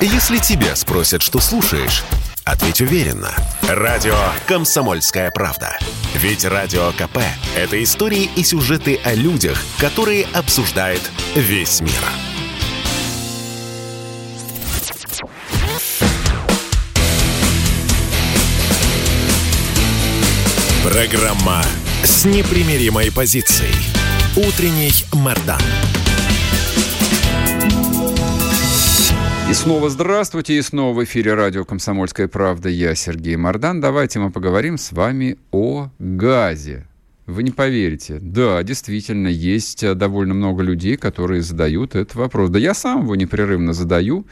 Если тебя спросят, что слушаешь, ответь уверенно. Радио «Комсомольская правда». Ведь Радио КП – это истории и сюжеты о людях, которые обсуждает весь мир. Программа с непримиримой позицией. Утренний Мордан. И снова здравствуйте, и снова в эфире радио «Комсомольская правда». Я Сергей Мордан. Давайте мы поговорим с вами о газе. Вы не поверите. Да, действительно, есть э, довольно много людей, которые задают этот вопрос. Да я сам его непрерывно задаю,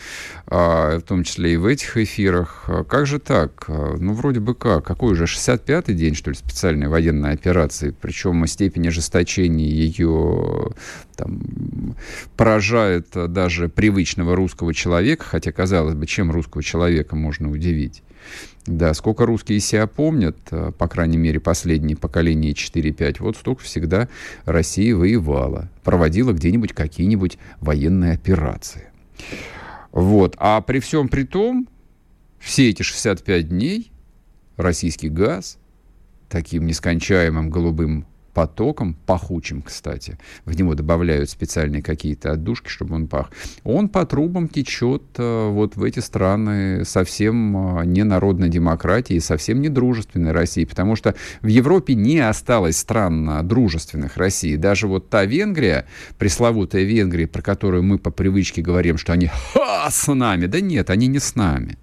а, в том числе и в этих эфирах. А как же так? А, ну, вроде бы как. Какой уже 65-й день, что ли, специальной военной операции? Причем степень ожесточения ее там, поражает даже привычного русского человека, хотя, казалось бы, чем русского человека можно удивить? Да, сколько русские себя помнят, э, по крайней мере, последние поколения 4-5, вот столько всегда Россия воевала, проводила где-нибудь какие-нибудь военные операции. Вот. А при всем при том, все эти 65 дней российский газ таким нескончаемым голубым потоком, пахучим, кстати, в него добавляют специальные какие-то отдушки, чтобы он пах, он по трубам течет э, вот в эти страны совсем э, не народной демократии, совсем не дружественной России, потому что в Европе не осталось стран дружественных России. Даже вот та Венгрия, пресловутая Венгрия, про которую мы по привычке говорим, что они ха, с нами, да нет, они не с нами.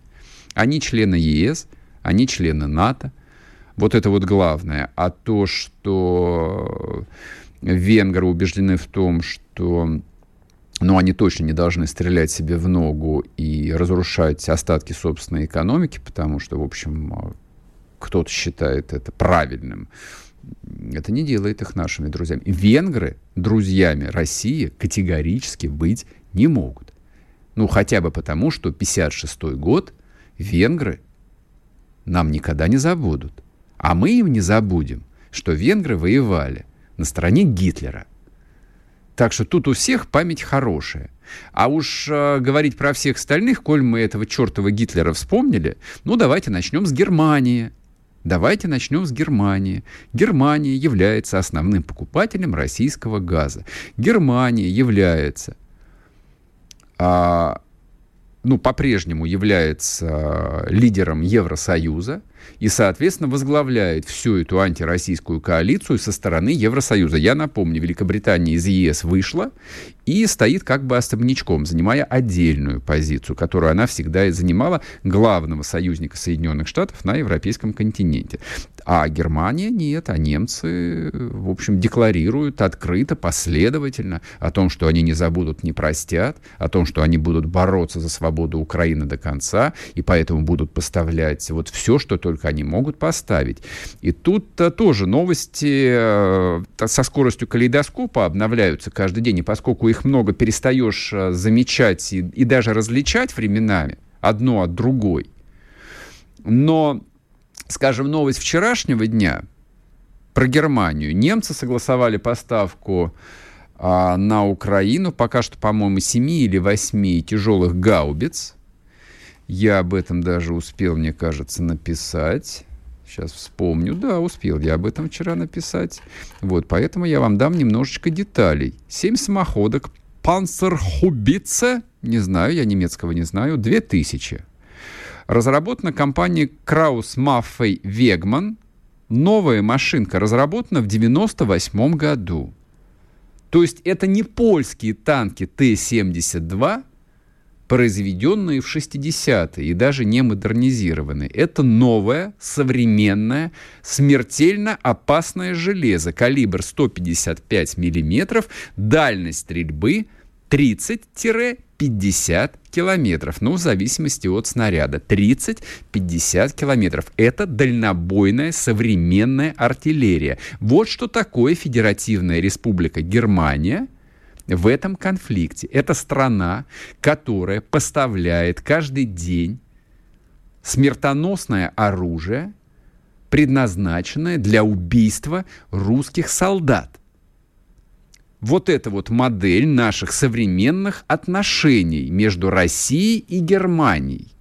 Они члены ЕС, они члены НАТО, вот это вот главное. А то, что венгры убеждены в том, что но они точно не должны стрелять себе в ногу и разрушать остатки собственной экономики, потому что, в общем, кто-то считает это правильным. Это не делает их нашими друзьями. Венгры друзьями России категорически быть не могут. Ну, хотя бы потому, что 56 год венгры нам никогда не забудут. А мы им не забудем, что венгры воевали на стороне Гитлера. Так что тут у всех память хорошая. А уж э, говорить про всех остальных, коль мы этого чертова Гитлера вспомнили, ну давайте начнем с Германии. Давайте начнем с Германии. Германия является основным покупателем российского газа. Германия является а, ну, по-прежнему является лидером Евросоюза и, соответственно, возглавляет всю эту антироссийскую коалицию со стороны Евросоюза. Я напомню, Великобритания из ЕС вышла и стоит как бы особнячком, занимая отдельную позицию, которую она всегда и занимала, главного союзника Соединенных Штатов на европейском континенте. А Германия нет, а немцы, в общем, декларируют открыто, последовательно о том, что они не забудут, не простят, о том, что они будут бороться за свободу Украины до конца, и поэтому будут поставлять вот все, что только они могут поставить. И тут -то тоже новости э, со скоростью калейдоскопа обновляются каждый день, и поскольку их много перестаешь э, замечать и, и даже различать временами одно от другой. Но, скажем, новость вчерашнего дня про Германию. Немцы согласовали поставку а, на Украину пока что, по-моему, 7 или 8 тяжелых гаубиц. Я об этом даже успел, мне кажется, написать. Сейчас вспомню. Да, успел я об этом вчера написать. Вот, поэтому я вам дам немножечко деталей. Семь самоходок Панцерхубице, не знаю, я немецкого не знаю, 2000. Разработана компанией Краус Маффей Вегман. Новая машинка разработана в 98 году. То есть это не польские танки Т-72, произведенные в 60-е и даже не модернизированные. Это новое, современное, смертельно опасное железо, калибр 155 миллиметров, дальность стрельбы 30-50 километров, ну, в зависимости от снаряда. 30-50 километров. Это дальнобойная современная артиллерия. Вот что такое Федеративная Республика Германия – в этом конфликте. Это страна, которая поставляет каждый день смертоносное оружие, предназначенное для убийства русских солдат. вот эта вот модель наших современных отношений между Россией и Германией.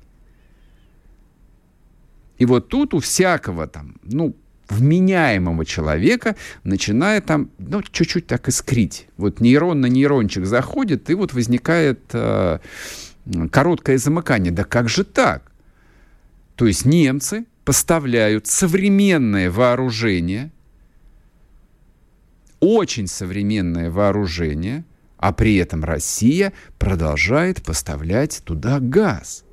И вот тут у всякого там, ну, вменяемого человека начинает там, ну, чуть-чуть так искрить. Вот нейрон на нейрончик заходит, и вот возникает э, короткое замыкание. Да как же так? То есть немцы поставляют современное вооружение, очень современное вооружение, а при этом Россия продолжает поставлять туда газ –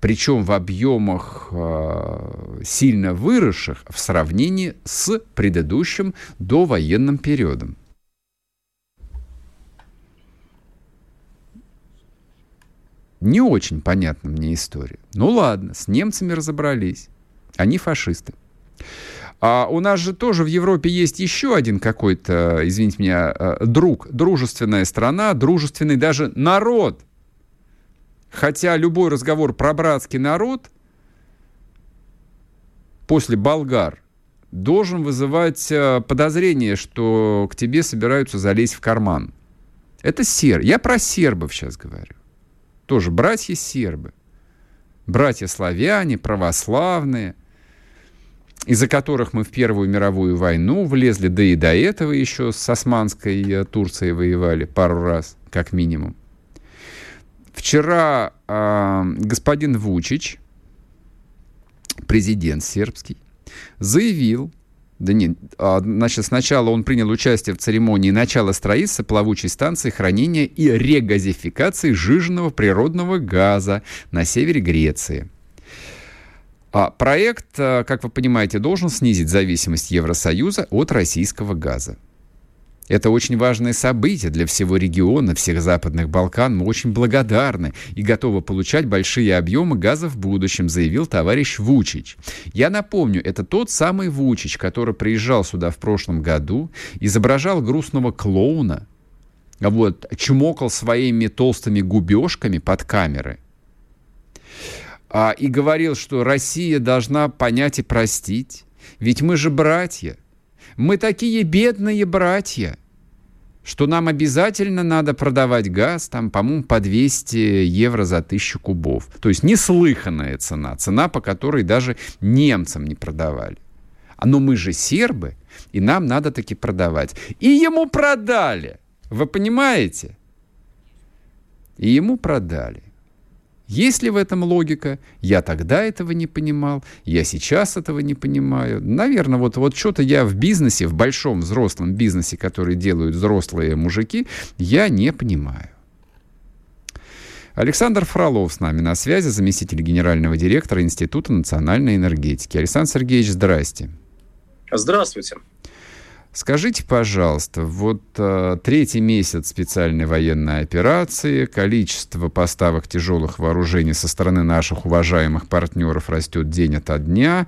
причем в объемах э, сильно выросших в сравнении с предыдущим довоенным периодом. Не очень понятна мне история. Ну ладно, с немцами разобрались. Они фашисты. А у нас же тоже в Европе есть еще один какой-то, извините меня, э, друг, дружественная страна, дружественный даже народ – Хотя любой разговор про братский народ после болгар должен вызывать э, подозрение, что к тебе собираются залезть в карман. Это сер. Я про сербов сейчас говорю. Тоже братья сербы. Братья славяне, православные, из-за которых мы в Первую мировую войну влезли, да и до этого еще с Османской э, Турцией воевали пару раз, как минимум. Вчера э, господин Вучич, президент сербский, заявил, да нет, а, значит, сначала он принял участие в церемонии начала строительства плавучей станции хранения и регазификации жиженного природного газа на севере Греции. А проект, как вы понимаете, должен снизить зависимость Евросоюза от российского газа. Это очень важное событие для всего региона, всех Западных Балкан. Мы очень благодарны и готовы получать большие объемы газа в будущем, заявил товарищ Вучич. Я напомню, это тот самый Вучич, который приезжал сюда в прошлом году, изображал грустного клоуна, вот, чмокал своими толстыми губежками под камеры а, и говорил, что Россия должна понять и простить. Ведь мы же братья. Мы такие бедные братья, что нам обязательно надо продавать газ, там, по-моему, по 200 евро за тысячу кубов. То есть неслыханная цена, цена, по которой даже немцам не продавали. А Но мы же сербы, и нам надо таки продавать. И ему продали. Вы понимаете? И ему продали. Есть ли в этом логика? Я тогда этого не понимал, я сейчас этого не понимаю. Наверное, вот, вот что-то я в бизнесе, в большом взрослом бизнесе, который делают взрослые мужики, я не понимаю. Александр Фролов с нами на связи, заместитель генерального директора Института национальной энергетики. Александр Сергеевич, здрасте. Здравствуйте. Скажите, пожалуйста, вот э, третий месяц специальной военной операции, количество поставок тяжелых вооружений со стороны наших уважаемых партнеров растет день ото дня.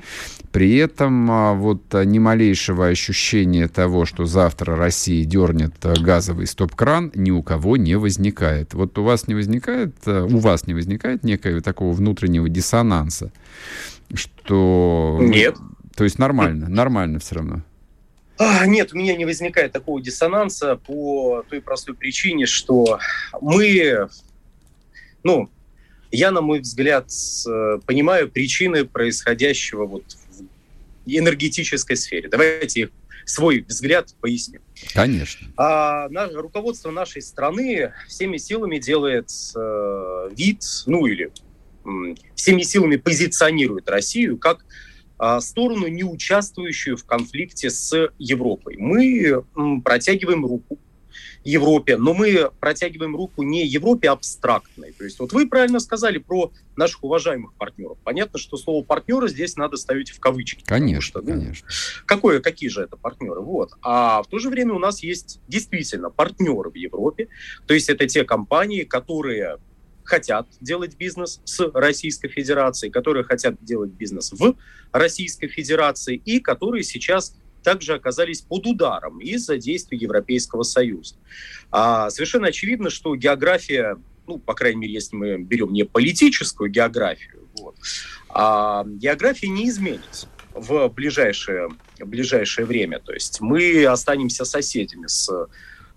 При этом э, вот ни малейшего ощущения того, что завтра Россия дернет газовый стоп-кран, ни у кого не возникает. Вот у вас не возникает, э, у вас не возникает некого такого внутреннего диссонанса, что... Нет. То есть нормально, нормально все равно. А, нет, у меня не возникает такого диссонанса по той простой причине, что мы, ну, я, на мой взгляд, понимаю причины происходящего вот в энергетической сфере. Давайте свой взгляд поясню. Конечно. А, на, руководство нашей страны всеми силами делает э, вид, ну или э, всеми силами позиционирует Россию как сторону, не участвующую в конфликте с Европой. Мы протягиваем руку Европе, но мы протягиваем руку не Европе абстрактной. То есть вот вы правильно сказали про наших уважаемых партнеров. Понятно, что слово партнеры здесь надо ставить в кавычки. Конечно, что, ну, конечно. Какое, какие же это партнеры? Вот. А в то же время у нас есть действительно партнеры в Европе. То есть это те компании, которые хотят делать бизнес с Российской Федерацией, которые хотят делать бизнес в Российской Федерации и которые сейчас также оказались под ударом из-за действий Европейского Союза. А, совершенно очевидно, что география, ну, по крайней мере, если мы берем не политическую географию, вот, а география не изменится. в ближайшее, ближайшее время. То есть мы останемся соседями с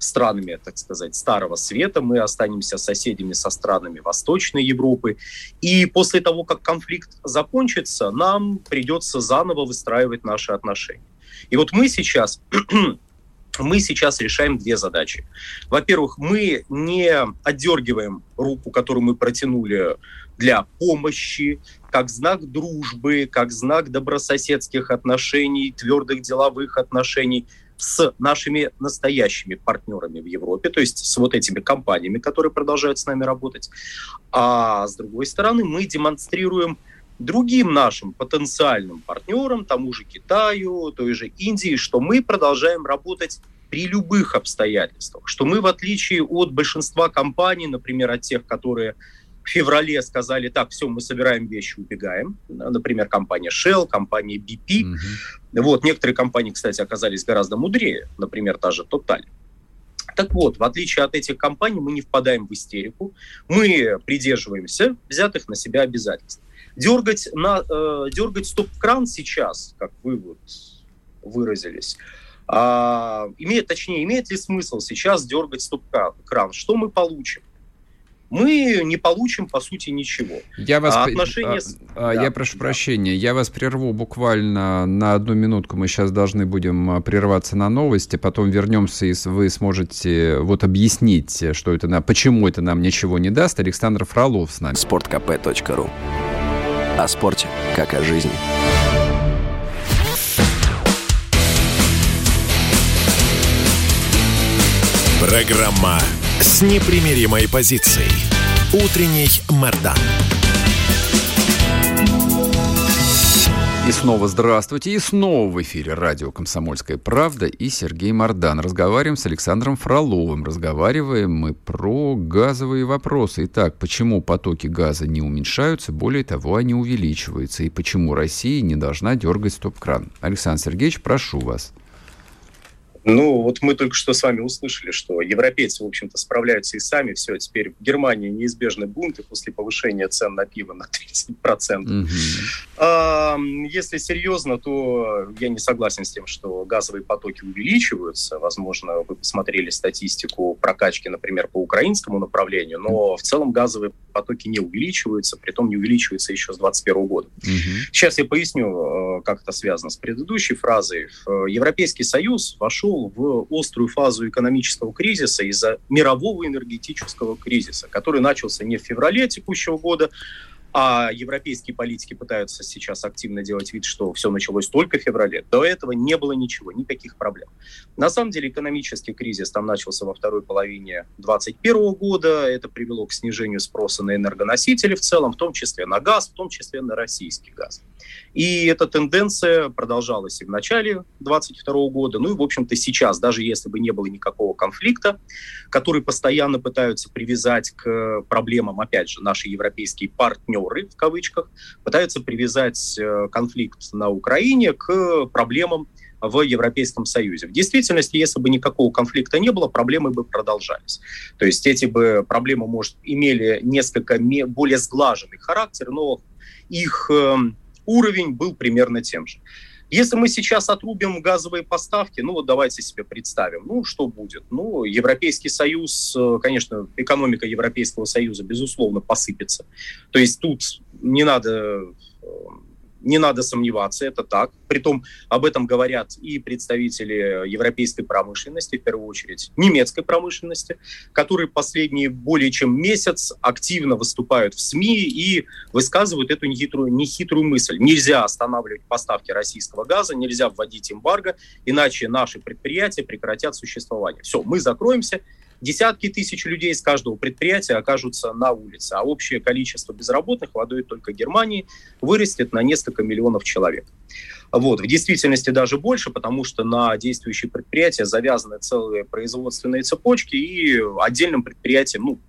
странами, так сказать, Старого Света, мы останемся соседями со странами Восточной Европы. И после того, как конфликт закончится, нам придется заново выстраивать наши отношения. И вот мы сейчас мы сейчас решаем две задачи. Во-первых, мы не отдергиваем руку, которую мы протянули для помощи, как знак дружбы, как знак добрососедских отношений, твердых деловых отношений с нашими настоящими партнерами в Европе, то есть с вот этими компаниями, которые продолжают с нами работать. А с другой стороны, мы демонстрируем другим нашим потенциальным партнерам, тому же Китаю, той же Индии, что мы продолжаем работать при любых обстоятельствах, что мы, в отличие от большинства компаний, например, от тех, которые в феврале сказали, так, все, мы собираем вещи, убегаем. Например, компания Shell, компания BP. Угу. Вот, некоторые компании, кстати, оказались гораздо мудрее, например, та же Total. Так вот, в отличие от этих компаний, мы не впадаем в истерику, мы придерживаемся взятых на себя обязательств. Дергать, на, э, дергать стоп-кран сейчас, как вы вот выразились, а, имеет, точнее, имеет ли смысл сейчас дергать стоп-кран? Что мы получим? Мы не получим, по сути, ничего. Я, вас... а отношения... а, да, я прошу да. прощения, я вас прерву буквально на одну минутку. Мы сейчас должны будем а, прерваться на новости, потом вернемся, и вы сможете вот объяснить, что это, на... почему это нам ничего не даст. Александр Фролов с нами. sportkp.ru О спорте, как о жизни. Программа с непримиримой позицией. Утренний Мордан. И снова здравствуйте. И снова в эфире радио «Комсомольская правда» и Сергей Мордан. Разговариваем с Александром Фроловым. Разговариваем мы про газовые вопросы. Итак, почему потоки газа не уменьшаются, более того, они увеличиваются? И почему Россия не должна дергать стоп-кран? Александр Сергеевич, прошу вас. Ну, вот мы только что с вами услышали, что европейцы, в общем-то, справляются и сами. Все, теперь в Германии неизбежны бунты после повышения цен на пиво на 30%. Угу. А, если серьезно, то я не согласен с тем, что газовые потоки увеличиваются. Возможно, вы посмотрели статистику прокачки, например, по украинскому направлению, но в целом газовые потоки не увеличиваются, при том не увеличиваются еще с 2021 года. Угу. Сейчас я поясню, э, как это связано с предыдущей фразой. Европейский Союз вошел вошел в острую фазу экономического кризиса из-за мирового энергетического кризиса, который начался не в феврале текущего года, а европейские политики пытаются сейчас активно делать вид, что все началось только в феврале. До этого не было ничего, никаких проблем. На самом деле экономический кризис там начался во второй половине 2021 года. Это привело к снижению спроса на энергоносители в целом, в том числе на газ, в том числе на российский газ. И эта тенденция продолжалась и в начале 2022 года, ну и, в общем-то, сейчас, даже если бы не было никакого конфликта, который постоянно пытаются привязать к проблемам, опять же, наши европейские партнеры, в кавычках, пытаются привязать э, конфликт на Украине к проблемам в Европейском Союзе. В действительности, если бы никакого конфликта не было, проблемы бы продолжались. То есть эти бы проблемы, может, имели несколько более сглаженный характер, но их эм, уровень был примерно тем же. Если мы сейчас отрубим газовые поставки, ну вот давайте себе представим, ну что будет? Ну, Европейский Союз, э, конечно, экономика Европейского Союза, безусловно, посыпется. То есть тут не надо э, не надо сомневаться, это так. Притом об этом говорят и представители европейской промышленности, в первую очередь немецкой промышленности, которые последние более чем месяц активно выступают в СМИ и высказывают эту нехитрую, нехитрую мысль. Нельзя останавливать поставки российского газа, нельзя вводить эмбарго, иначе наши предприятия прекратят существование. Все, мы закроемся, десятки тысяч людей с каждого предприятия окажутся на улице, а общее количество безработных в одной только Германии вырастет на несколько миллионов человек. Вот. В действительности даже больше, потому что на действующие предприятия завязаны целые производственные цепочки, и отдельным предприятиям, ну,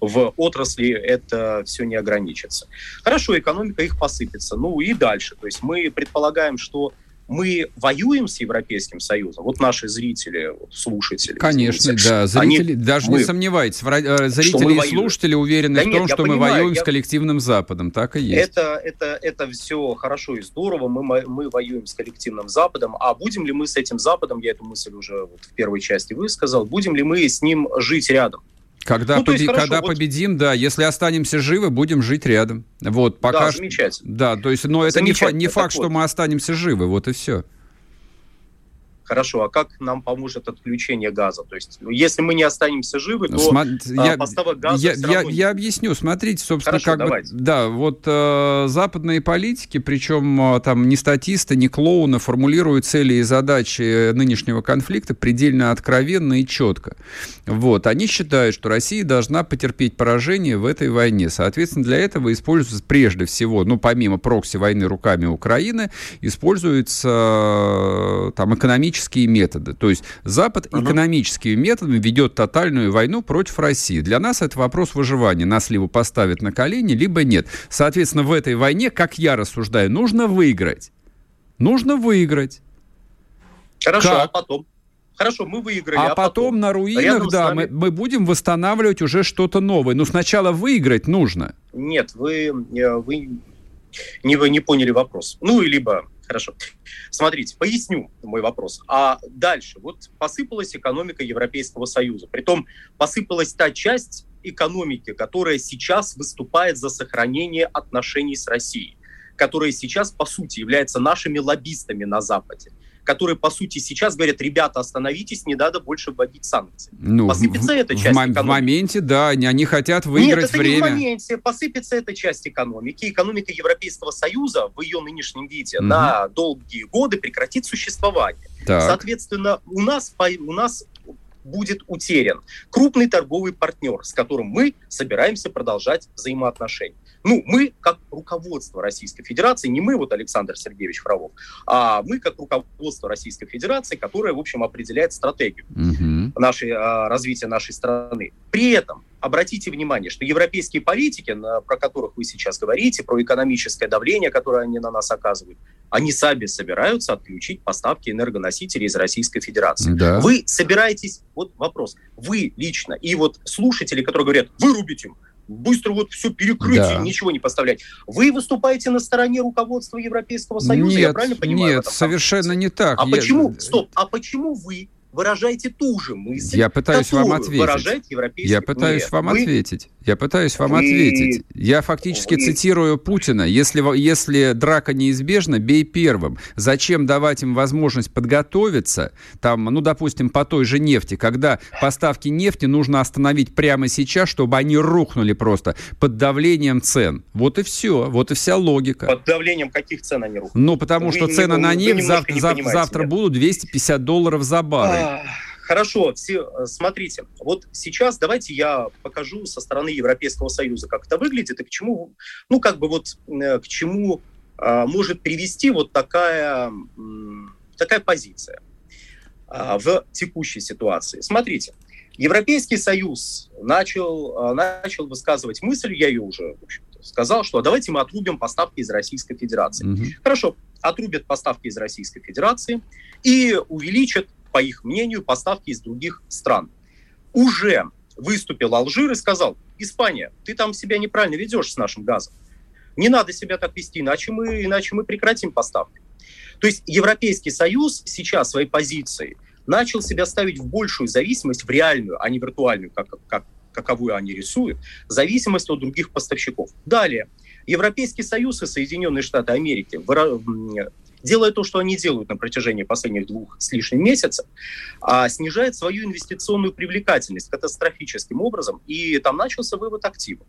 в отрасли это все не ограничится. Хорошо, экономика их посыпется. Ну и дальше. То есть мы предполагаем, что мы воюем с Европейским Союзом? Вот наши зрители, слушатели. Конечно, извините, да. Зрители, они, даже мы, не сомневайтесь, э, зрители и слушатели уверены да в том, нет, что мы понимаю, воюем я... с коллективным Западом. Так и есть. Это, это, это все хорошо и здорово. Мы, мы воюем с коллективным Западом. А будем ли мы с этим Западом, я эту мысль уже вот в первой части высказал, будем ли мы с ним жить рядом? Когда, ну, поби- хорошо, когда вот... победим, да, если останемся живы, будем жить рядом. Вот, пока да, замечательно. Да, то есть, но это не, фа- не факт, вот. что мы останемся живы, вот и все. Хорошо, а как нам поможет отключение газа? То есть, ну, если мы не останемся живы, то Сма- а, я, поставок газа я, я, я объясню. Смотрите, собственно, Хорошо, как давайте. бы... Да, вот э, западные политики, причем э, там не статисты, не клоуны, формулируют цели и задачи нынешнего конфликта предельно откровенно и четко. Вот. Они считают, что Россия должна потерпеть поражение в этой войне. Соответственно, для этого используется прежде всего, ну, помимо прокси-войны руками Украины, используется э, там экономический экономические методы. То есть Запад uh-huh. экономическими методами ведет тотальную войну против России. Для нас это вопрос выживания. Нас либо поставят на колени, либо нет. Соответственно, в этой войне, как я рассуждаю, нужно выиграть. Нужно выиграть. Хорошо, как? а потом? Хорошо, мы выиграли. А, а потом, потом на руинах, да, нами... мы, мы будем восстанавливать уже что-то новое. Но сначала выиграть нужно. Нет, вы, э, вы не, вы не поняли вопрос. Ну, либо Хорошо. Смотрите, поясню мой вопрос. А дальше, вот посыпалась экономика Европейского Союза. Притом посыпалась та часть экономики, которая сейчас выступает за сохранение отношений с Россией, которая сейчас, по сути, является нашими лоббистами на Западе которые, по сути, сейчас говорят, ребята, остановитесь, не надо больше вводить санкции. Ну, посыпется в, эта часть в, экономики. В моменте, да, они, они хотят выиграть Нет, это время. не в моменте, посыпется эта часть экономики. Экономика Европейского Союза в ее нынешнем виде угу. на долгие годы прекратит существование. Так. Соответственно, у нас, у нас будет утерян крупный торговый партнер, с которым мы собираемся продолжать взаимоотношения. Ну, мы как руководство Российской Федерации, не мы, вот Александр Сергеевич Фролов, а мы как руководство Российской Федерации, которое, в общем, определяет стратегию угу. Нашей, а, развития нашей страны. При этом обратите внимание, что европейские политики, на, про которых вы сейчас говорите, про экономическое давление, которое они на нас оказывают, они сами собираются отключить поставки энергоносителей из Российской Федерации. Да. Вы собираетесь, вот вопрос, вы лично и вот слушатели, которые говорят, вырубить им, быстро вот все перекрыть да. и ничего не поставлять. Вы выступаете на стороне руководства Европейского Союза, нет, я правильно понимаю? Нет, совершенно не так. А я... почему, стоп, а почему вы выражаете ту же мысль, я пытаюсь вам ответить. выражает европейский... Я пытаюсь Нет, вам вы... ответить. Я пытаюсь вам вы... ответить. Я фактически вы... цитирую Путина. Если, если драка неизбежна, бей первым. Зачем давать им возможность подготовиться, там, ну, допустим, по той же нефти, когда поставки нефти нужно остановить прямо сейчас, чтобы они рухнули просто под давлением цен. Вот и все. Вот и вся логика. Под давлением каких цен они рухнут? Ну, потому вы что не, цены на нефть завтра, завтра будут 250 долларов за баррель. Хорошо, все, э, смотрите, вот сейчас давайте я покажу со стороны Европейского Союза, как это выглядит и к чему, ну, как бы вот э, к чему а, может привести вот такая, такая позиция а, в текущей ситуации. Смотрите, Европейский Союз начал, а, начал высказывать мысль, я ее уже в общем сказал, что давайте мы отрубим поставки из Российской Федерации. Угу. Хорошо, отрубят поставки из Российской Федерации и увеличат по их мнению, поставки из других стран. Уже выступил Алжир и сказал, Испания, ты там себя неправильно ведешь с нашим газом. Не надо себя так вести, иначе мы, иначе мы прекратим поставки. То есть Европейский Союз сейчас своей позицией начал себя ставить в большую зависимость, в реальную, а не виртуальную, как, как, каковую они рисуют, зависимость от других поставщиков. Далее, Европейский Союз и Соединенные Штаты Америки делая то, что они делают на протяжении последних двух с лишним месяцев, а, снижает свою инвестиционную привлекательность катастрофическим образом, и там начался вывод активов.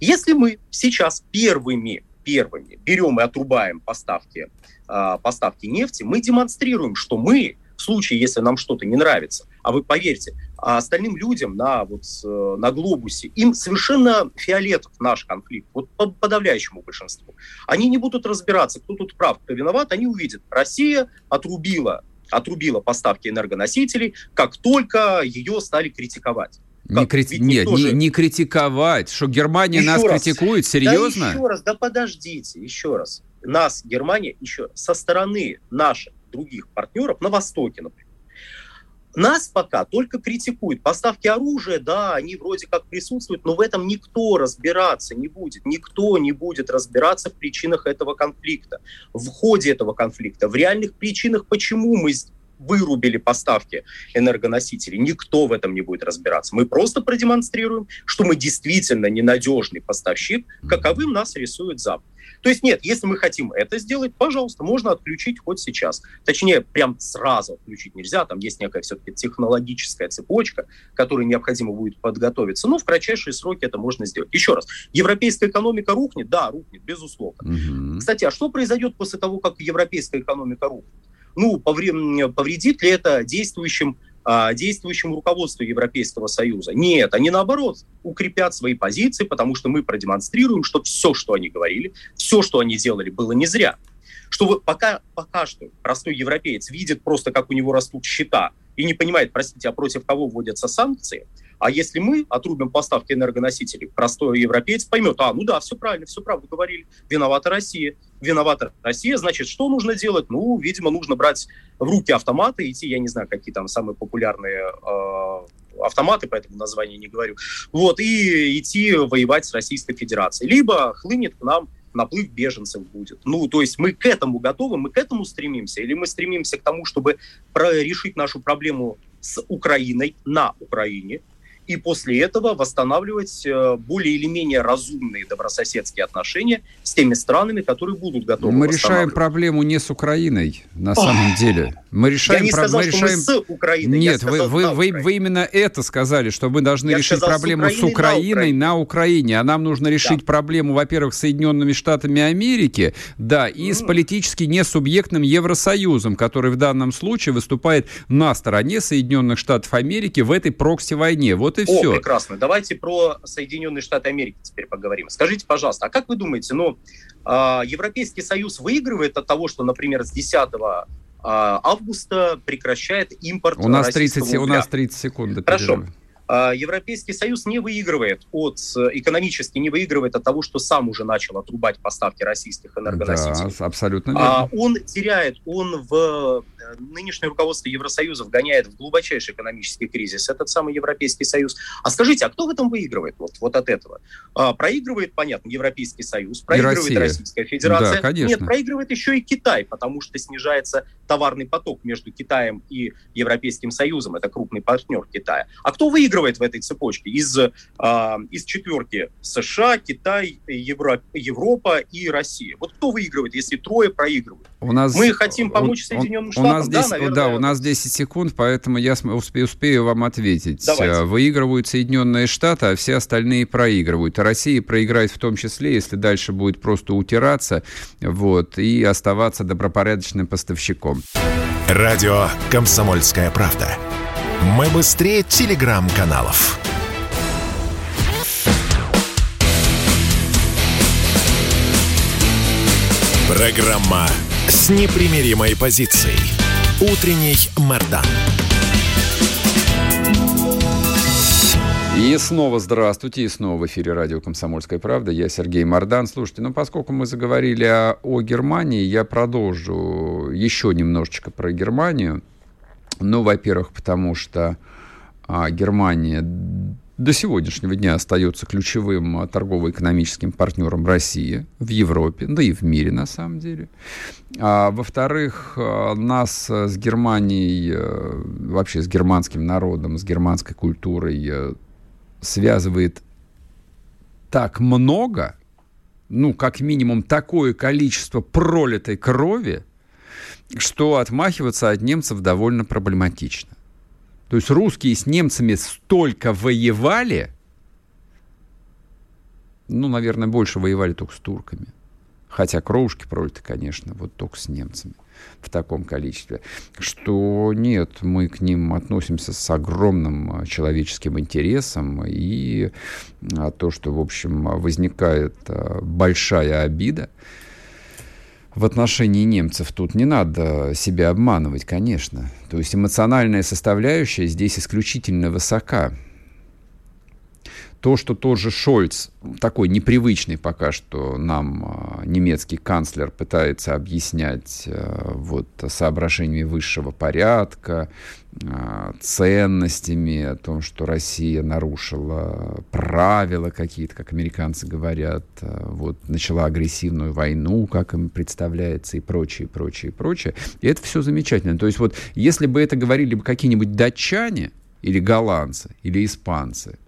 Если мы сейчас первыми, первыми берем и отрубаем поставки, а, поставки нефти, мы демонстрируем, что мы в случае, если нам что-то не нравится. А вы поверьте, а остальным людям на, вот, э, на глобусе, им совершенно фиолетов наш конфликт, вот по подавляющему большинству. Они не будут разбираться, кто тут прав, кто виноват, они увидят. Россия отрубила, отрубила поставки энергоносителей, как только ее стали критиковать. Не крити... Нет, не, не критиковать. Что Германия еще нас раз. критикует? Серьезно? Да еще раз, да подождите, еще раз. нас Германия еще со стороны наших других партнеров на Востоке, например, нас пока только критикуют. Поставки оружия, да, они вроде как присутствуют, но в этом никто разбираться не будет. Никто не будет разбираться в причинах этого конфликта, в ходе этого конфликта, в реальных причинах, почему мы вырубили поставки энергоносителей. Никто в этом не будет разбираться. Мы просто продемонстрируем, что мы действительно ненадежный поставщик, каковым нас рисует Запад. То есть нет, если мы хотим это сделать, пожалуйста, можно отключить хоть сейчас. Точнее, прям сразу отключить нельзя. Там есть некая все-таки технологическая цепочка, которой необходимо будет подготовиться. Но в кратчайшие сроки это можно сделать. Еще раз, европейская экономика рухнет? Да, рухнет, безусловно. Угу. Кстати, а что произойдет после того, как европейская экономика рухнет? Ну, повредит ли это действующим а, действующему руководству Европейского Союза. Нет, они наоборот укрепят свои позиции, потому что мы продемонстрируем, что все, что они говорили, все, что они делали, было не зря. Что вы, пока, пока что простой европеец видит просто, как у него растут счета, и не понимает, простите, а против кого вводятся санкции, а если мы отрубим поставки энергоносителей, простой европеец поймет, а, ну да, все правильно, все правду говорили, виновата Россия. Виновата Россия, значит, что нужно делать? Ну, видимо, нужно брать в руки автоматы, идти, я не знаю, какие там самые популярные э, автоматы, поэтому название не говорю, вот, и идти воевать с Российской Федерацией. Либо хлынет к нам наплыв беженцев будет. Ну, то есть мы к этому готовы, мы к этому стремимся, или мы стремимся к тому, чтобы решить нашу проблему с Украиной на Украине, и после этого восстанавливать э, более или менее разумные добрососедские отношения с теми странами, которые будут готовы. Мы решаем проблему не с Украиной, на самом деле. Мы решаем, я не сказал, мы решаем... что мы с Украиной. Нет, вы, вы, вы, вы именно это сказали, что мы должны я решить проблему с Украиной, с Украиной на, Украине. на Украине, а нам нужно решить да. проблему, во-первых, с Соединенными Штатами Америки, да, и mm. с политически несубъектным Евросоюзом, который в данном случае выступает на стороне Соединенных Штатов Америки в этой прокси-войне. Вот и О, все. прекрасно. Давайте про Соединенные Штаты Америки теперь поговорим. Скажите, пожалуйста, а как вы думаете, ну, а, Европейский Союз выигрывает от того, что, например, с 10 а, августа прекращает импорт у нас 30, угля. У нас 30 секунд. Хорошо. А, Европейский Союз не выигрывает от, экономически не выигрывает от того, что сам уже начал отрубать поставки российских энергоносителей. Да, абсолютно верно. Он теряет, он в нынешнее руководство Евросоюза вгоняет в глубочайший экономический кризис, этот самый Европейский Союз. А скажите, а кто в этом выигрывает вот, вот от этого? А, проигрывает, понятно, Европейский Союз, проигрывает Российская Федерация. Да, конечно. Нет, проигрывает еще и Китай, потому что снижается товарный поток между Китаем и Европейским Союзом. Это крупный партнер Китая. А кто выигрывает? выигрывает в этой цепочке из, э, из четверки США, Китай, Евро, Европа и Россия. Вот кто выигрывает, если трое проигрывают? У нас, Мы хотим помочь он, Соединенным Штатам, у нас 10, да, наверное... Да, у нас 10 секунд, поэтому я успею, успею вам ответить. Давайте. Выигрывают Соединенные Штаты, а все остальные проигрывают. Россия проиграет в том числе, если дальше будет просто утираться вот, и оставаться добропорядочным поставщиком. Радио «Комсомольская правда». Мы быстрее телеграм-каналов. Программа с непримиримой позицией. Утренний Мордан. И снова здравствуйте, и снова в эфире радио «Комсомольская правда». Я Сергей Мордан. Слушайте, ну поскольку мы заговорили о, о Германии, я продолжу еще немножечко про Германию. Ну, во-первых, потому что а, Германия до сегодняшнего дня остается ключевым а, торгово-экономическим партнером России в Европе, да и в мире на самом деле. А, во-вторых, а, нас с Германией, а, вообще с германским народом, с германской культурой связывает так много, ну, как минимум, такое количество пролитой крови, что отмахиваться от немцев довольно проблематично. То есть русские с немцами столько воевали, ну, наверное, больше воевали только с турками. Хотя кровушки пролиты, конечно, вот только с немцами в таком количестве, что нет, мы к ним относимся с огромным а, человеческим интересом, и а, то, что, в общем, возникает а, большая обида, в отношении немцев тут не надо себя обманывать, конечно. То есть эмоциональная составляющая здесь исключительно высока. То, что тот же Шольц, такой непривычный пока что нам а, немецкий канцлер, пытается объяснять а, вот, соображениями высшего порядка, а, ценностями, о том, что Россия нарушила правила какие-то, как американцы говорят, вот, начала агрессивную войну, как им представляется, и прочее, прочее, прочее. И это все замечательно. То есть вот если бы это говорили бы какие-нибудь датчане, или голландцы, или испанцы,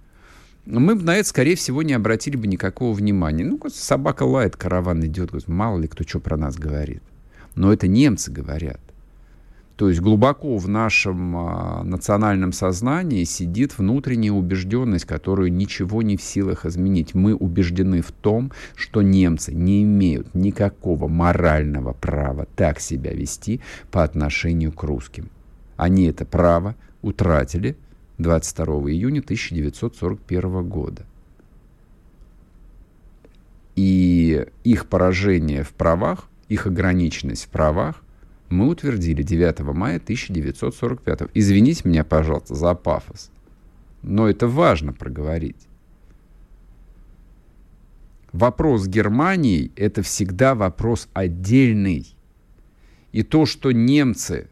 мы бы на это, скорее всего, не обратили бы никакого внимания. Ну, собака лает, караван идет, мало ли кто что про нас говорит. Но это немцы говорят. То есть глубоко в нашем а, национальном сознании сидит внутренняя убежденность, которую ничего не в силах изменить. Мы убеждены в том, что немцы не имеют никакого морального права так себя вести по отношению к русским. Они это право утратили 22 июня 1941 года. И их поражение в правах, их ограниченность в правах мы утвердили 9 мая 1945. Извините меня, пожалуйста, за пафос. Но это важно проговорить. Вопрос с Германией – это всегда вопрос отдельный. И то, что немцы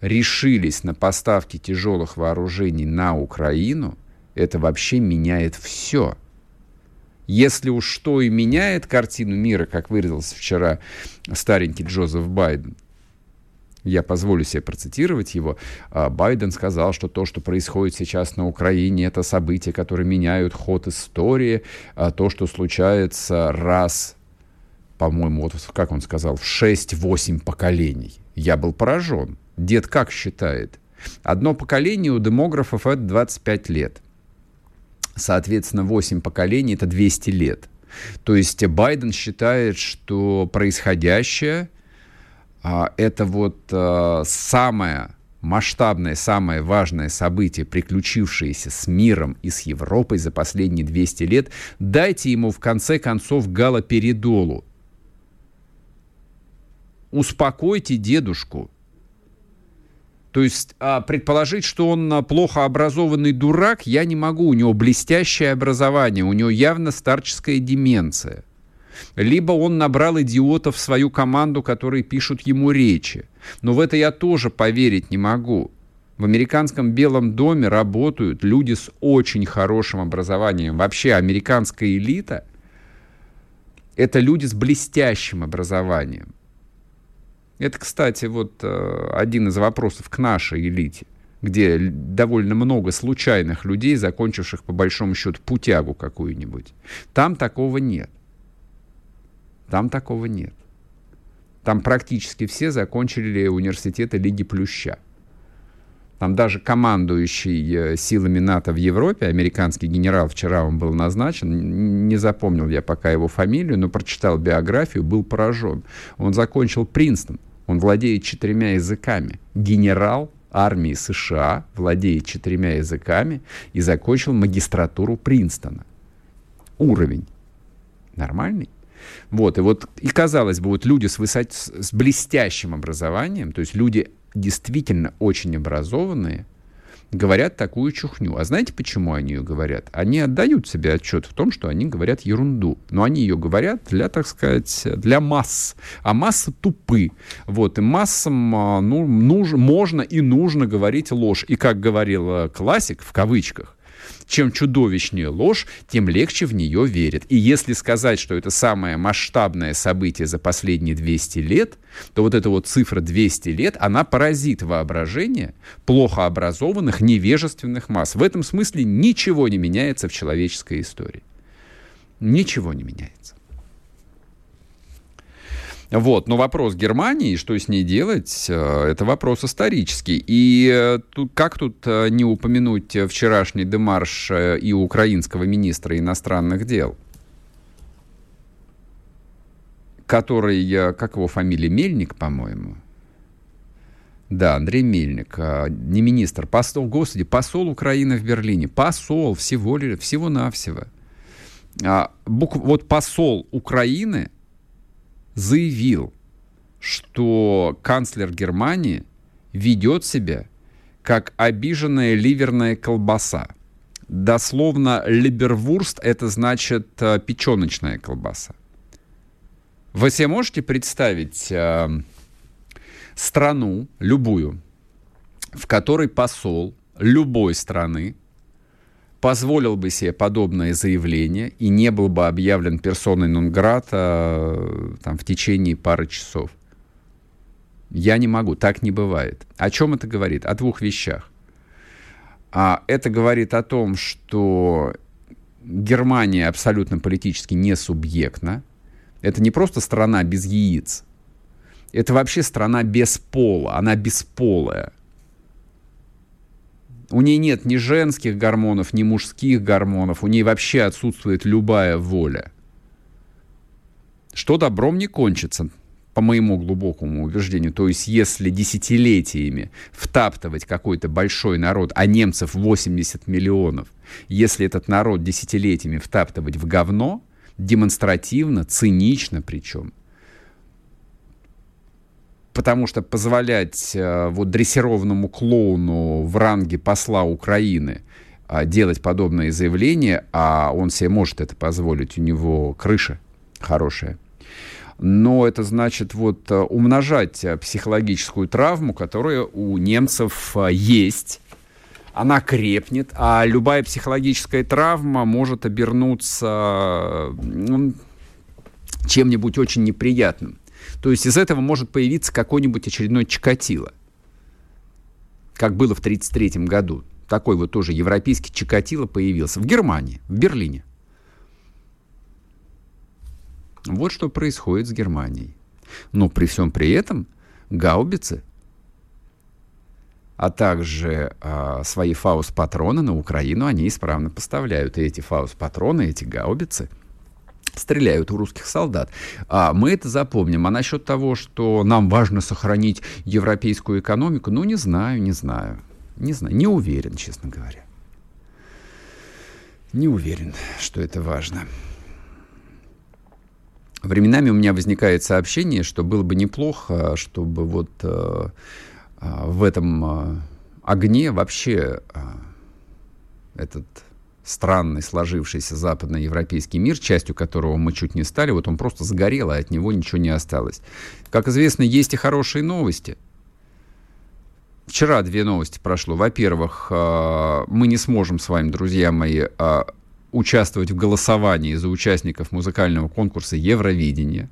решились на поставки тяжелых вооружений на Украину, это вообще меняет все. Если уж что и меняет картину мира, как выразился вчера старенький Джозеф Байден, я позволю себе процитировать его, а, Байден сказал, что то, что происходит сейчас на Украине, это события, которые меняют ход истории, а то, что случается раз, по-моему, вот как он сказал, в 6-8 поколений. Я был поражен. Дед как считает? Одно поколение у демографов это 25 лет. Соответственно, 8 поколений это 200 лет. То есть Байден считает, что происходящее а, это вот а, самое масштабное, самое важное событие, приключившееся с миром и с Европой за последние 200 лет, дайте ему в конце концов галоперидолу. Успокойте дедушку. То есть а, предположить, что он а, плохо образованный дурак, я не могу. У него блестящее образование, у него явно старческая деменция. Либо он набрал идиотов в свою команду, которые пишут ему речи. Но в это я тоже поверить не могу. В американском Белом доме работают люди с очень хорошим образованием. Вообще американская элита – это люди с блестящим образованием. Это, кстати, вот э, один из вопросов к нашей элите, где довольно много случайных людей, закончивших по большому счету путягу какую-нибудь. Там такого нет. Там такого нет. Там практически все закончили университеты Лиги Плюща. Там даже командующий э, силами НАТО в Европе, американский генерал, вчера он был назначен, не запомнил я пока его фамилию, но прочитал биографию, был поражен. Он закончил Принстон. Он владеет четырьмя языками. Генерал армии США владеет четырьмя языками и закончил магистратуру Принстона. Уровень нормальный. Вот, и вот, и казалось бы, вот люди с, высот... с блестящим образованием, то есть люди действительно очень образованные, говорят такую чухню. А знаете, почему они ее говорят? Они отдают себе отчет в том, что они говорят ерунду. Но они ее говорят для, так сказать, для масс. А массы тупы. Вот. И массам а, ну, нужно, можно и нужно говорить ложь. И как говорил классик, в кавычках, чем чудовищнее ложь, тем легче в нее верят. И если сказать, что это самое масштабное событие за последние 200 лет, то вот эта вот цифра 200 лет, она поразит воображение плохо образованных, невежественных масс. В этом смысле ничего не меняется в человеческой истории. Ничего не меняется. Вот. Но вопрос Германии, что с ней делать, э, это вопрос исторический. И э, тут, как тут э, не упомянуть вчерашний демарш и украинского министра иностранных дел, который, как его фамилия, Мельник, по-моему, да, Андрей Мельник, не министр, посол, господи, посол Украины в Берлине, посол всего, всего-навсего. А, бук, вот посол Украины заявил, что канцлер Германии ведет себя как обиженная ливерная колбаса. дословно либервурст – это значит э, печеночная колбаса. Вы себе можете представить э, страну, любую, в которой посол любой страны позволил бы себе подобное заявление и не был бы объявлен персоной нон-грата э, там, в течение пары часов. Я не могу, так не бывает. О чем это говорит? О двух вещах. А это говорит о том, что Германия абсолютно политически не субъектна. Это не просто страна без яиц. Это вообще страна без пола. Она бесполая. У ней нет ни женских гормонов, ни мужских гормонов. У ней вообще отсутствует любая воля. Что добром не кончится, по моему глубокому убеждению. То есть, если десятилетиями втаптывать какой-то большой народ, а немцев 80 миллионов, если этот народ десятилетиями втаптывать в говно, демонстративно, цинично причем, потому что позволять э, вот дрессированному клоуну в ранге посла Украины э, делать подобные заявления, а он себе может это позволить, у него крыша хорошая. Но это значит вот э, умножать психологическую травму, которая у немцев есть, она крепнет, а любая психологическая травма может обернуться ну, чем-нибудь очень неприятным. То есть из этого может появиться какой-нибудь очередной Чикатило, как было в 1933 году. Такой вот тоже европейский Чикатило появился в Германии, в Берлине. Вот что происходит с Германией. Но при всем при этом гаубицы, а также э, свои фаус-патроны на Украину они исправно поставляют. И эти фаус-патроны, эти гаубицы – стреляют у русских солдат. А мы это запомним. А насчет того, что нам важно сохранить европейскую экономику, ну, не знаю, не знаю. Не знаю, не уверен, честно говоря. Не уверен, что это важно. Временами у меня возникает сообщение, что было бы неплохо, чтобы вот э, э, в этом э, огне вообще э, этот странный сложившийся западноевропейский мир, частью которого мы чуть не стали, вот он просто сгорел, а от него ничего не осталось. Как известно, есть и хорошие новости. Вчера две новости прошло. Во-первых, э, мы не сможем с вами, друзья мои, э, участвовать в голосовании за участников музыкального конкурса Евровидения.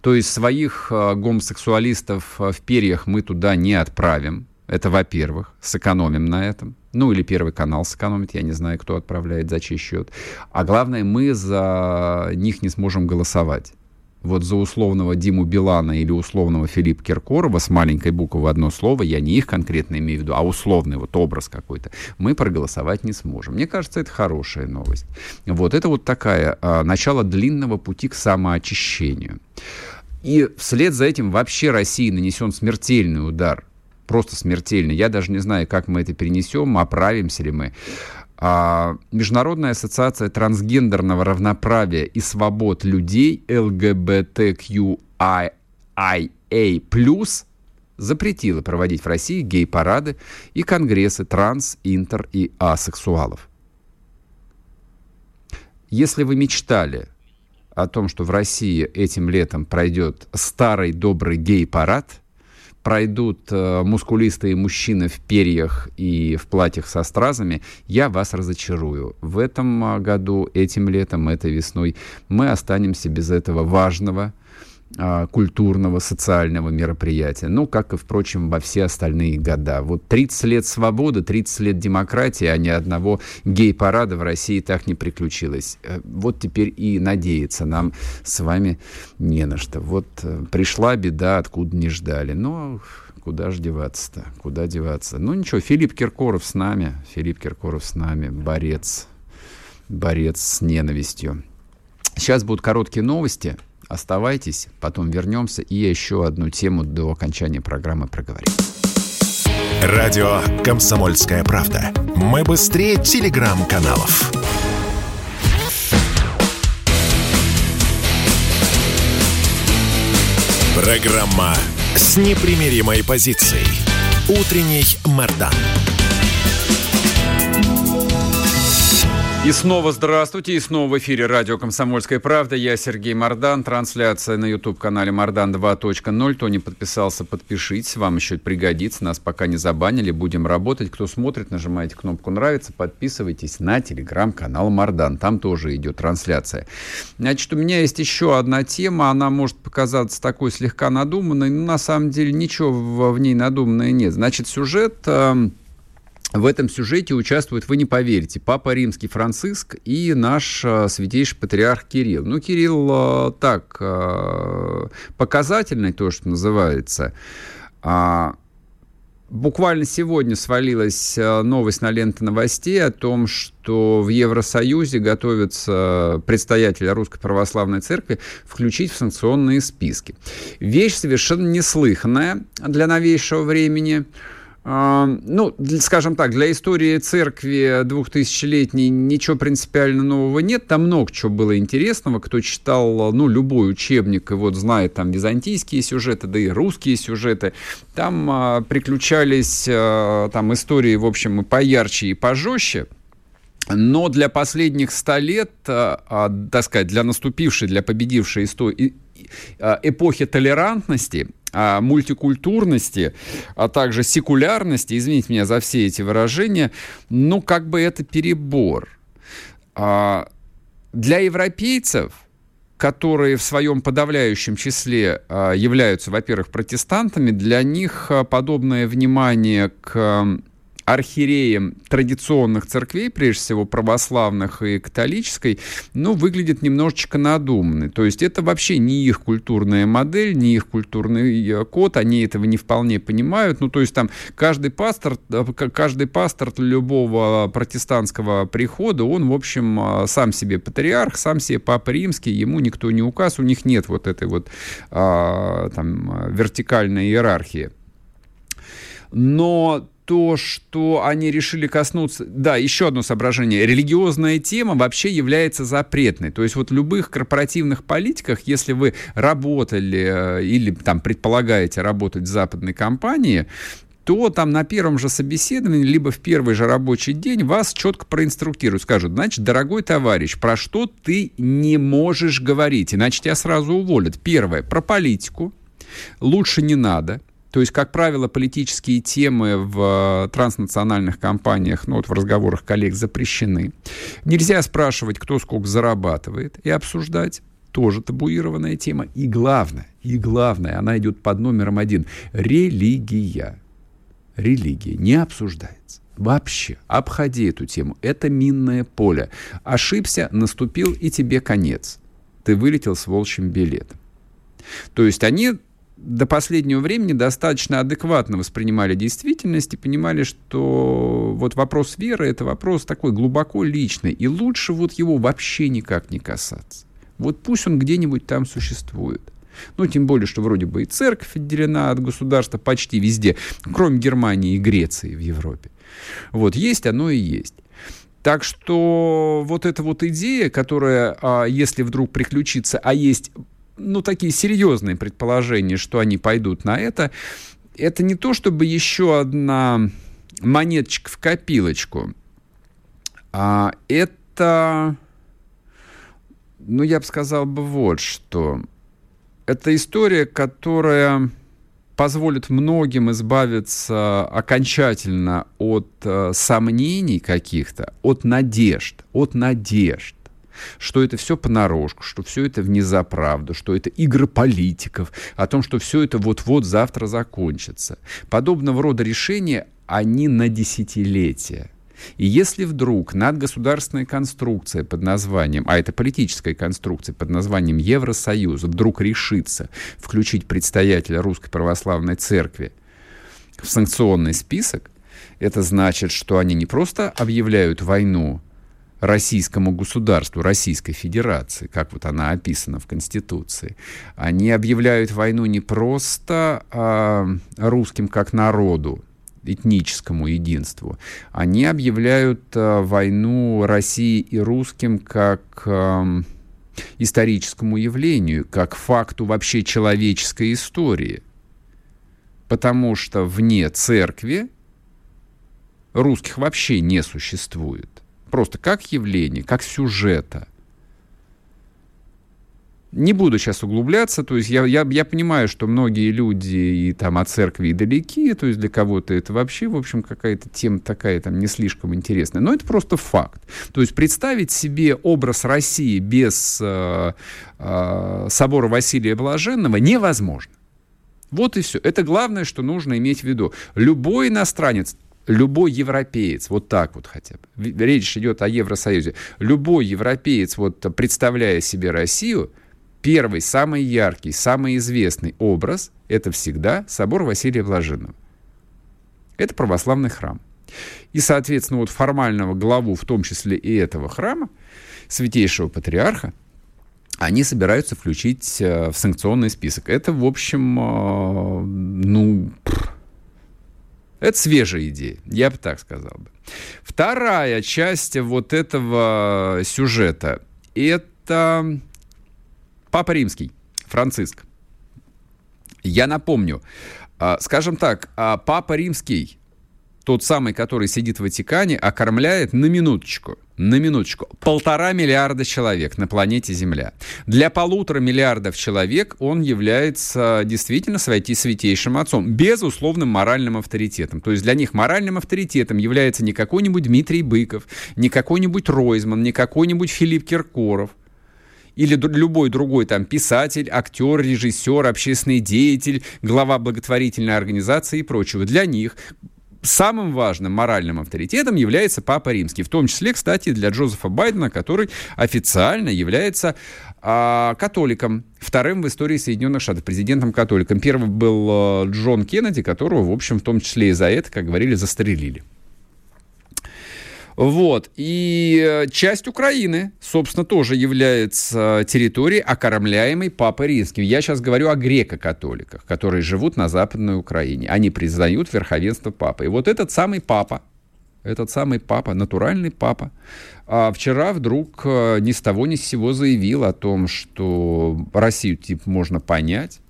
То есть своих э, гомосексуалистов в перьях мы туда не отправим. Это во-первых, сэкономим на этом. Ну, или Первый канал сэкономит, я не знаю, кто отправляет, за чей счет. А главное, мы за них не сможем голосовать. Вот за условного Диму Билана или условного Филиппа Киркорова с маленькой буквы в одно слово, я не их конкретно имею в виду, а условный вот образ какой-то, мы проголосовать не сможем. Мне кажется, это хорошая новость. Вот это вот такая, а, начало длинного пути к самоочищению. И вслед за этим вообще России нанесен смертельный удар просто смертельно. Я даже не знаю, как мы это перенесем, оправимся ли мы. А, Международная ассоциация трансгендерного равноправия и свобод людей LGBTQIA+, запретила проводить в России гей-парады и конгрессы транс, интер и асексуалов. Если вы мечтали о том, что в России этим летом пройдет старый добрый гей-парад – пройдут э, мускулистые мужчины в перьях и в платьях со стразами, я вас разочарую. В этом году, этим летом, этой весной мы останемся без этого важного культурного, социального мероприятия. Ну, как и, впрочем, во все остальные года. Вот 30 лет свободы, 30 лет демократии, а ни одного гей-парада в России так не приключилось. Э, вот теперь и надеяться нам с вами не на что. Вот э, пришла беда, откуда не ждали. Но куда же деваться-то? Куда деваться? Ну, ничего, Филипп Киркоров с нами. Филипп Киркоров с нами. Борец. Борец с ненавистью. Сейчас будут короткие новости – Оставайтесь, потом вернемся и еще одну тему до окончания программы проговорим. Радио «Комсомольская правда». Мы быстрее телеграм-каналов. Программа с непримиримой позицией. Утренний Мордан. И снова здравствуйте, и снова в эфире радио «Комсомольская правда». Я Сергей Мордан, трансляция на YouTube-канале «Мордан 2.0». Кто не подписался, подпишитесь, вам еще пригодится. Нас пока не забанили, будем работать. Кто смотрит, нажимайте кнопку «Нравится», подписывайтесь на телеграм-канал «Мордан». Там тоже идет трансляция. Значит, у меня есть еще одна тема, она может показаться такой слегка надуманной, но на самом деле ничего в, ней надуманного нет. Значит, сюжет... Э, в этом сюжете участвуют, вы не поверите, Папа Римский Франциск и наш э, святейший патриарх Кирилл. Ну, Кирилл э, так, э, показательный, то, что называется. А, буквально сегодня свалилась новость на ленты новостей о том, что в Евросоюзе готовятся предстоятели Русской Православной Церкви включить в санкционные списки. Вещь совершенно неслыханная для новейшего времени – ну, скажем так, для истории церкви двухтысячелетней ничего принципиально нового нет. Там много чего было интересного. Кто читал, ну, любой учебник и вот знает там византийские сюжеты, да и русские сюжеты, там а, приключались а, там истории, в общем, и поярче, и пожестче. Но для последних ста лет, а, а, так сказать, для наступившей, для победившей истории, эпохи толерантности а, мультикультурности, а также секулярности, извините меня за все эти выражения, ну, как бы это перебор. А, для европейцев, которые в своем подавляющем числе а, являются, во-первых, протестантами, для них подобное внимание к архиереем традиционных церквей, прежде всего православных и католической, ну, выглядит немножечко надуманный. То есть это вообще не их культурная модель, не их культурный э, код, они этого не вполне понимают. Ну, то есть там каждый пастор, э, каждый пастор любого протестантского прихода, он, в общем, э, сам себе патриарх, сам себе папа римский, ему никто не указ, у них нет вот этой вот а, там вертикальной иерархии. Но то, что они решили коснуться... Да, еще одно соображение. Религиозная тема вообще является запретной. То есть вот в любых корпоративных политиках, если вы работали э, или там предполагаете работать в западной компании, то там на первом же собеседовании, либо в первый же рабочий день вас четко проинструктируют, скажут, значит, дорогой товарищ, про что ты не можешь говорить, иначе тебя сразу уволят. Первое, про политику, лучше не надо. То есть, как правило, политические темы в э, транснациональных компаниях, ну вот в разговорах коллег запрещены. Нельзя спрашивать, кто сколько зарабатывает, и обсуждать. Тоже табуированная тема. И главное, и главное, она идет под номером один. Религия. Религия не обсуждается. Вообще, обходи эту тему. Это минное поле. Ошибся, наступил, и тебе конец. Ты вылетел с волчьим билетом. То есть они до последнего времени достаточно адекватно воспринимали действительность и понимали, что вот вопрос веры — это вопрос такой глубоко личный, и лучше вот его вообще никак не касаться. Вот пусть он где-нибудь там существует. Ну, тем более, что вроде бы и церковь отделена от государства почти везде, кроме Германии и Греции в Европе. Вот, есть оно и есть. Так что вот эта вот идея, которая, а, если вдруг приключится, а есть ну, такие серьезные предположения, что они пойдут на это, это не то, чтобы еще одна монеточка в копилочку, а это, ну, я бы сказал бы вот что. Это история, которая позволит многим избавиться окончательно от э, сомнений каких-то, от надежд, от надежд что это все понарошку, что все это вне за правду, что это игры политиков, о том, что все это вот-вот завтра закончится. Подобного рода решения, они на десятилетия. И если вдруг надгосударственная конструкция под названием, а это политическая конструкция под названием Евросоюз, вдруг решится включить предстоятеля Русской Православной Церкви в санкционный список, это значит, что они не просто объявляют войну российскому государству, Российской Федерации, как вот она описана в Конституции, они объявляют войну не просто а, русским как народу, этническому единству, они объявляют а, войну России и русским как а, историческому явлению, как факту вообще человеческой истории. Потому что вне церкви русских вообще не существует. Просто как явление, как сюжета. Не буду сейчас углубляться, то есть я, я, я понимаю, что многие люди и там от церкви и далеки, то есть для кого-то это вообще, в общем, какая-то тема такая там не слишком интересная, но это просто факт. То есть представить себе образ России без э, э, собора Василия Блаженного невозможно. Вот и все. Это главное, что нужно иметь в виду. Любой иностранец, любой европеец, вот так вот хотя бы, речь идет о Евросоюзе, любой европеец, вот представляя себе Россию, первый, самый яркий, самый известный образ – это всегда собор Василия Блаженного. Это православный храм. И, соответственно, вот формального главу, в том числе и этого храма, святейшего патриарха, они собираются включить э, в санкционный список. Это, в общем, э, ну, это свежая идея, я бы так сказал бы. Вторая часть вот этого сюжета – это Папа Римский, Франциск. Я напомню, а, скажем так, а Папа Римский, тот самый, который сидит в Ватикане, окормляет на минуточку, на минуточку, полтора миллиарда человек на планете Земля. Для полутора миллиардов человек он является действительно святейшим отцом, безусловным моральным авторитетом. То есть для них моральным авторитетом является не какой-нибудь Дмитрий Быков, не какой-нибудь Ройзман, не какой-нибудь Филипп Киркоров, или любой другой там писатель, актер, режиссер, общественный деятель, глава благотворительной организации и прочего. Для них самым важным моральным авторитетом является Папа Римский. В том числе, кстати, для Джозефа Байдена, который официально является а, католиком, вторым в истории Соединенных Штатов, президентом-католиком. Первым был а, Джон Кеннеди, которого, в общем, в том числе и за это, как говорили, застрелили. Вот. И э, часть Украины, собственно, тоже является территорией, окормляемой Папой Римским. Я сейчас говорю о греко-католиках, которые живут на Западной Украине. Они признают верховенство Папы. И вот этот самый Папа, этот самый папа, натуральный папа, а вчера вдруг э, ни с того ни с сего заявил о том, что Россию типа можно понять,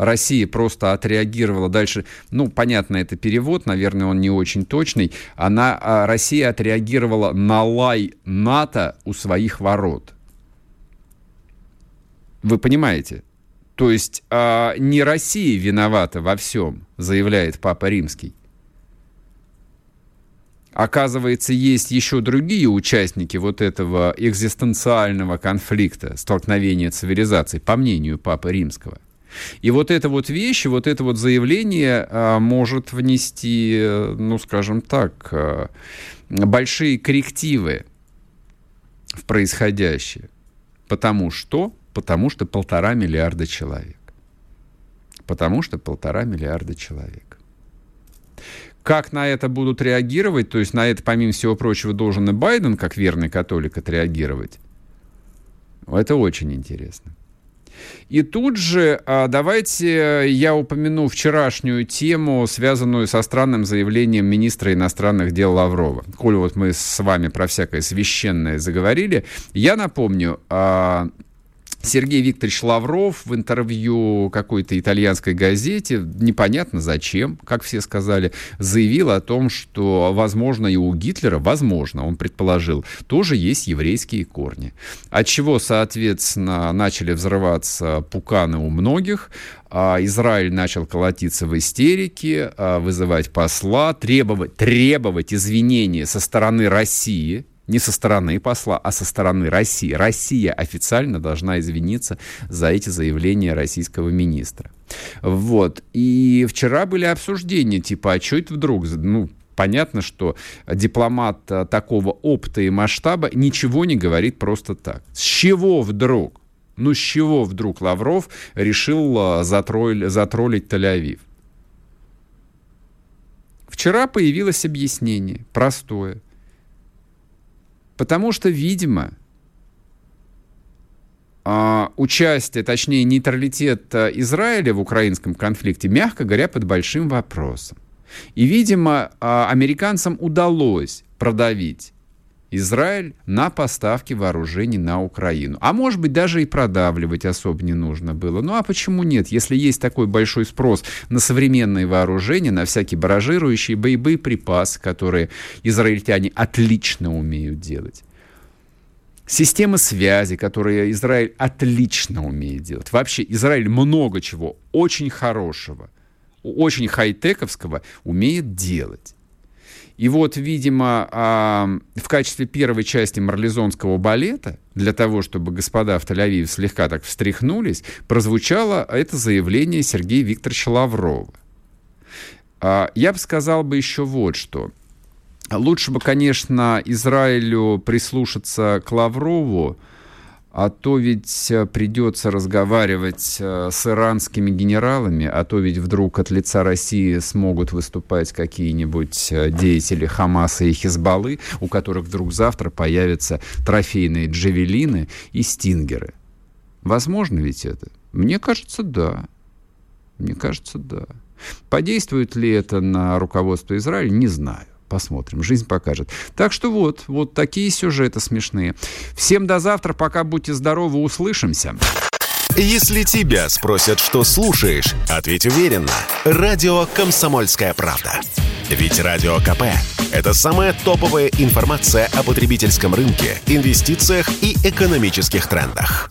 Россия просто отреагировала дальше, ну, понятно, это перевод, наверное, он не очень точный, она, а, Россия отреагировала на лай НАТО у своих ворот. Вы понимаете? То есть а, не Россия виновата во всем, заявляет Папа Римский. Оказывается, есть еще другие участники вот этого экзистенциального конфликта, столкновения цивилизаций, по мнению Папы Римского – и вот эта вот вещь, вот это вот заявление а, может внести, ну, скажем так, а, большие коррективы в происходящее. Потому что? Потому что полтора миллиарда человек. Потому что полтора миллиарда человек. Как на это будут реагировать, то есть на это, помимо всего прочего, должен и Байден, как верный католик, отреагировать, это очень интересно. И тут же а, давайте я упомяну вчерашнюю тему, связанную со странным заявлением министра иностранных дел Лаврова. Коль вот мы с вами про всякое священное заговорили, я напомню, а, Сергей Викторович Лавров в интервью какой-то итальянской газете, непонятно зачем, как все сказали, заявил о том, что, возможно, и у Гитлера, возможно, он предположил, тоже есть еврейские корни. От чего, соответственно, начали взрываться пуканы у многих, а Израиль начал колотиться в истерике, а, вызывать посла, требовать, требовать извинения со стороны России, не со стороны посла, а со стороны России. Россия официально должна извиниться за эти заявления российского министра. Вот. И вчера были обсуждения, типа, а что это вдруг? Ну, понятно, что дипломат э, такого опыта и масштаба ничего не говорит просто так. С чего вдруг? Ну, с чего вдруг Лавров решил э, затроллить, затроллить Тель-Авив? Вчера появилось объяснение, простое. Потому что, видимо, а, участие, точнее нейтралитет э, Израиля в украинском конфликте, мягко говоря, под большим вопросом. И, видимо, а, американцам удалось продавить Израиль на поставки вооружений на Украину. А может быть, даже и продавливать особо не нужно было. Ну а почему нет? Если есть такой большой спрос на современные вооружения, на всякие баражирующие припасы, которые израильтяне отлично умеют делать. Системы связи, которые Израиль отлично умеет делать. Вообще Израиль много чего очень хорошего, очень хай-тековского умеет делать. И вот, видимо, в качестве первой части марлезонского балета, для того, чтобы господа в Тель-Авиве слегка так встряхнулись, прозвучало это заявление Сергея Викторовича Лаврова. А, я бы сказал бы еще вот что. Лучше бы, конечно, Израилю прислушаться к Лаврову, а то ведь э, придется разговаривать э, с иранскими генералами, а то ведь вдруг от лица России смогут выступать какие-нибудь э, деятели Хамаса и Хизбаллы, у которых вдруг завтра появятся трофейные джавелины и стингеры. Возможно ведь это? Мне кажется, да. Мне кажется, да. Подействует ли это на руководство Израиля, не знаю. Посмотрим, жизнь покажет. Так что вот, вот такие сюжеты смешные. Всем до завтра, пока будьте здоровы, услышимся. Если тебя спросят, что слушаешь, ответь уверенно. Радио «Комсомольская правда». Ведь Радио КП – это самая топовая информация о потребительском рынке, инвестициях и экономических трендах.